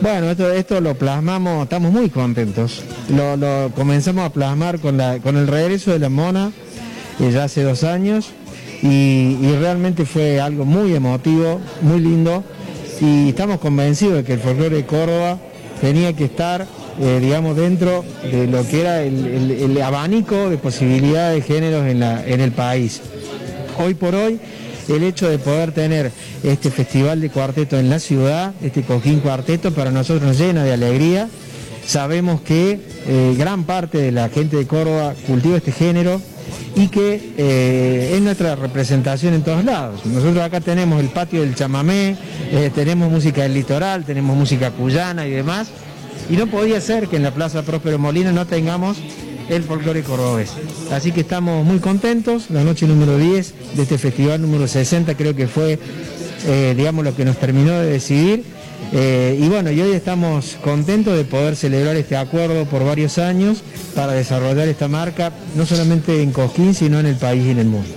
Bueno, esto, esto lo plasmamos, estamos muy contentos. Lo, comenzamos a plasmar con, la, con el regreso de la mona eh, ya hace dos años y, y realmente fue algo muy emotivo, muy lindo y estamos convencidos de que el folclore de Córdoba tenía que estar, eh, digamos, dentro de lo que era el, el- el abanico de posibilidades de géneros en, la- en el país. Hoy por hoy, el hecho de poder tener este festival de cuarteto en la ciudad, este Coquín Cuarteto, para nosotros nos llena de alegría. Sabemos que eh, gran parte de la gente de Córdoba cultiva este género y que eh, es nuestra representación en todos lados. Nosotros acá tenemos el patio del chamamé, eh, tenemos música del litoral, tenemos música cuyana y demás, y no podía ser que en la Plaza Próspero Molina no tengamos el folclore cordobés. Así que estamos muy contentos, la noche número 10 de este festival número 60 creo que fue, eh, digamos, lo que nos terminó de decidir. Eh, y bueno, y hoy estamos contentos de poder celebrar este acuerdo por varios años para desarrollar esta marca, no solamente en Cosquín, sino en el país y en el mundo.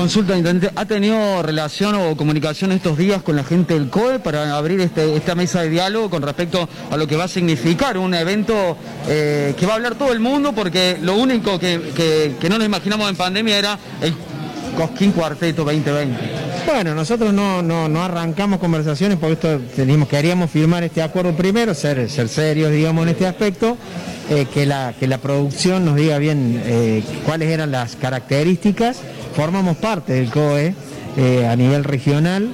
Consulta, intendente, ¿ha tenido relación o comunicación estos días con la gente del COE para abrir este- esta mesa de diálogo con respecto a lo que va a significar un evento eh, que va a hablar todo el mundo? Porque lo único que, que- no nos imaginamos en pandemia era el Cosquín Cuarteto 2020. Bueno, nosotros no, no, no arrancamos conversaciones porque esto teníamos, queríamos firmar este acuerdo primero, ser, ser serios, digamos, en este aspecto, eh, que, la, que la producción nos diga bien eh, cuáles eran las características. Formamos parte del COE eh, a nivel regional,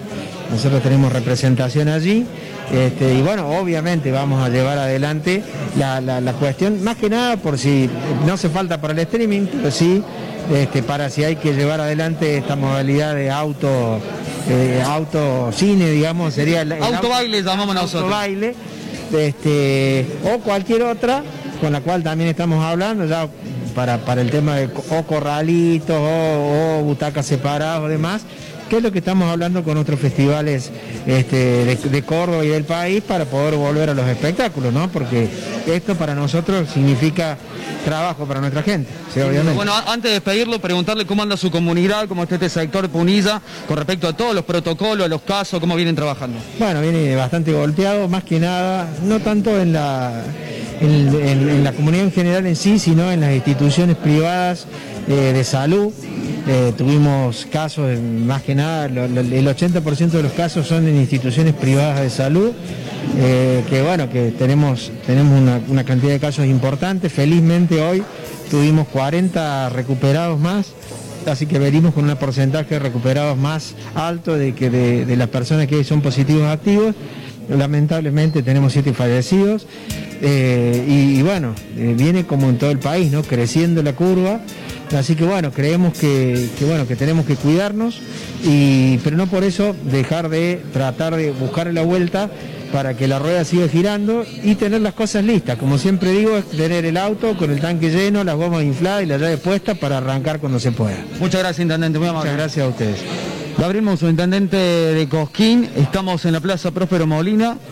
nosotros tenemos representación allí. Este, y bueno, obviamente vamos a llevar adelante la, la- la cuestión, más que nada por si no hace falta para el streaming, pero sí este, para si hay que llevar adelante esta modalidad de auto, eh, auto cine, digamos, sería el, el Autobaile llamamos nosotros. autobaile, este, o cualquier otra con la cual también estamos hablando ya para, para el tema de o corralitos o, o butacas separadas o demás, que es lo que estamos hablando con otros festivales este, de, de Córdoba y del país para poder volver a los espectáculos, ¿no? Porque esto para nosotros significa trabajo para nuestra gente, sí, obviamente. Bueno, antes de despedirlo, preguntarle cómo anda su comunidad, cómo está este sector Punilla, con respecto a todos los protocolos, a los casos, cómo vienen trabajando. Bueno, viene bastante golpeado, más que nada, no tanto en la, en, la comunidad en general en sí, sino en las instituciones privadas eh, de salud. Eh, tuvimos casos, más que nada, el 80% de los casos son en instituciones privadas de salud, eh, que bueno, que tenemos, tenemos una, cantidad de casos importantes. Felizmente hoy tuvimos 40 recuperados más así que venimos con un porcentaje de recuperados más alto de que de las personas que son positivos activos. Lamentablemente tenemos siete fallecidos eh, y, y bueno, eh, viene como en todo el país, ¿no? Creciendo la curva. Así que bueno, creemos que, que, bueno, que tenemos que cuidarnos, y, pero no por eso dejar de tratar de buscar la vuelta para que la rueda siga girando y tener las cosas listas. Como siempre digo, es tener el auto con el tanque lleno, las gomas infladas y la llave puesta para arrancar cuando se pueda. Muchas gracias, intendente, muy amable. Muchas gracias a ustedes. Gabriel Mouso, intendente de Cosquín, estamos en la Plaza Próspero Molina,